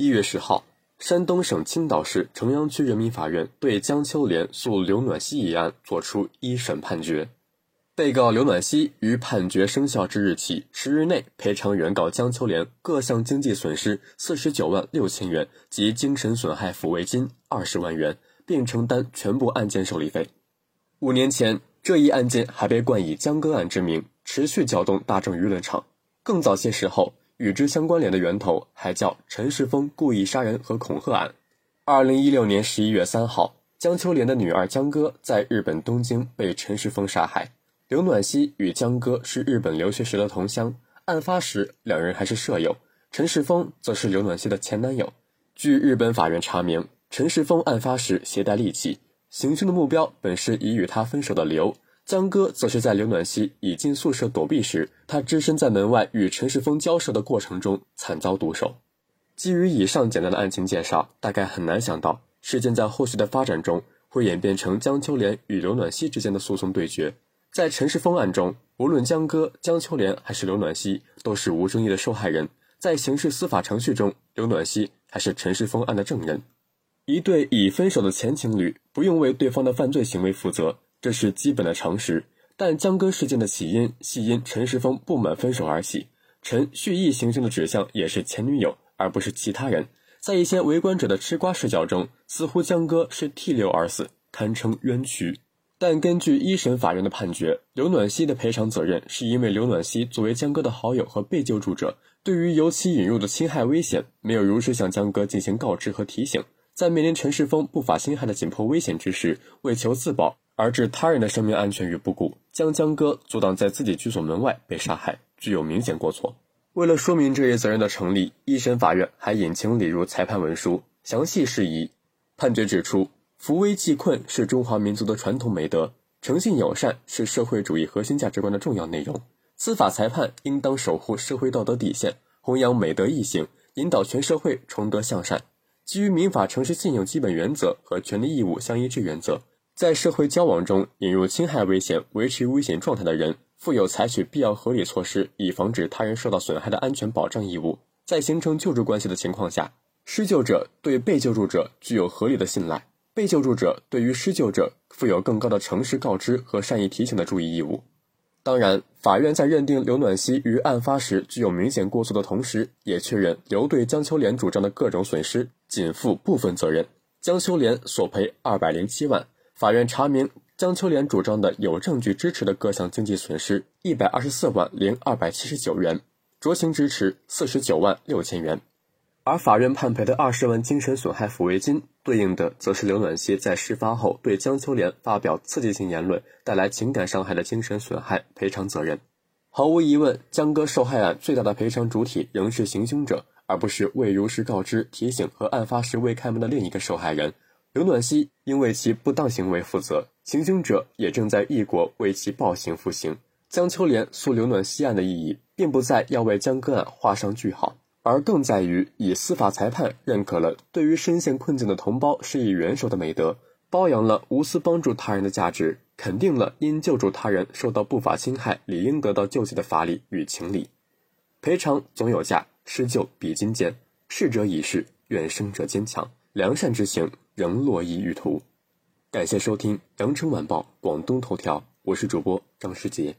一月十号，山东省青岛市城阳区人民法院对江秋莲诉刘暖希一案作出一审判决。被告刘暖希于判决生效之日起十日内赔偿原告江秋莲各项经济损失四十九万六千元及精神损害抚慰金二十万元，并承担全部案件受理费。五年前，这一案件还被冠以“江歌案”之名，持续搅动大众舆论场。更早些时候，与之相关联的源头还叫陈世峰故意杀人和恐吓案。二零一六年十一月三号，江秋莲的女儿江歌在日本东京被陈世峰杀害。刘暖希与江歌是日本留学时的同乡，案发时两人还是舍友。陈世峰则是刘暖希的前男友。据日本法院查明，陈世峰案发时携带利器，行凶的目标本是已与他分手的刘。江歌则是在刘暖希已进宿舍躲避时，他只身在门外与陈世峰交涉的过程中惨遭毒手。基于以上简单的案情介绍，大概很难想到事件在后续的发展中会演变成江秋莲与刘暖希之间的诉讼对决。在陈世峰案中，无论江歌、江秋莲还是刘暖希，都是无争议的受害人。在刑事司法程序中，刘暖希还是陈世峰案的证人。一对已分手的前情侣不用为对方的犯罪行为负责，这是基本的常识。但江歌事件的起因系因陈世峰不满分手而起，陈蓄意行凶的指向也是前女友，而不是其他人。在一些围观者的吃瓜视角中，似乎江歌是替刘而死，堪称冤屈。但根据一审法院的判决，刘暖希的赔偿责任是因为刘暖希作为江歌的好友和被救助者，对于由其引入的侵害危险没有如实向江歌进行告知和提醒，在面临陈世峰不法侵害的紧迫危险之时，为求自保而置他人的生命安全于不顾，将江歌阻挡在自己居所门外被杀害，具有明显过错。为了说明这一责任的成立，一审法院还引情理入裁判文书，详细释疑。判决指出。扶危济困是中华民族的传统美德，诚信友善是社会主义核心价值观的重要内容。司法裁判应当守护社会道德底线，弘扬美德义行，引导全社会崇德向善。基于民法诚实信用基本原则和权利义务相一致原则，在社会交往中引入侵害危险、维持危险状态的人，负有采取必要合理措施以防止他人受到损害的安全保障义务。在形成救助关系的情况下，施救者对被救助者具有合理的信赖。被救助者对于施救者负有更高的诚实告知和善意提醒的注意义务。当然，法院在认定刘暖希于案发时具有明显过错的同时，也确认刘对江秋莲主张的各种损失仅负部分责任，江秋莲索赔二百零七万。法院查明江秋莲主张的有证据支持的各项经济损失一百二十四万零二百七十九元，酌情支持四十九万六千元。而法院判赔的二十万精神损害抚慰金，对应的则是刘暖希在事发后对江秋莲发表刺激性言论带来情感伤害的精神损害赔偿责任。毫无疑问，江歌受害案最大的赔偿主体仍是行凶者，而不是未如实告知、提醒和案发时未开门的另一个受害人刘暖希。应为其不当行为负责，行凶者也正在异国为其暴行服刑。江秋莲诉刘暖希案的意义，并不在要为江歌案画上句号。而更在于以司法裁判认可了对于深陷困境的同胞施以援手的美德，褒扬了无私帮助他人的价值，肯定了因救助他人受到不法侵害理应得到救济的法理与情理。赔偿总有价，施救比金坚。逝者已逝，愿生者坚强。良善之行仍络绎于途。感谢收听羊城晚报广东头条，我是主播张世杰。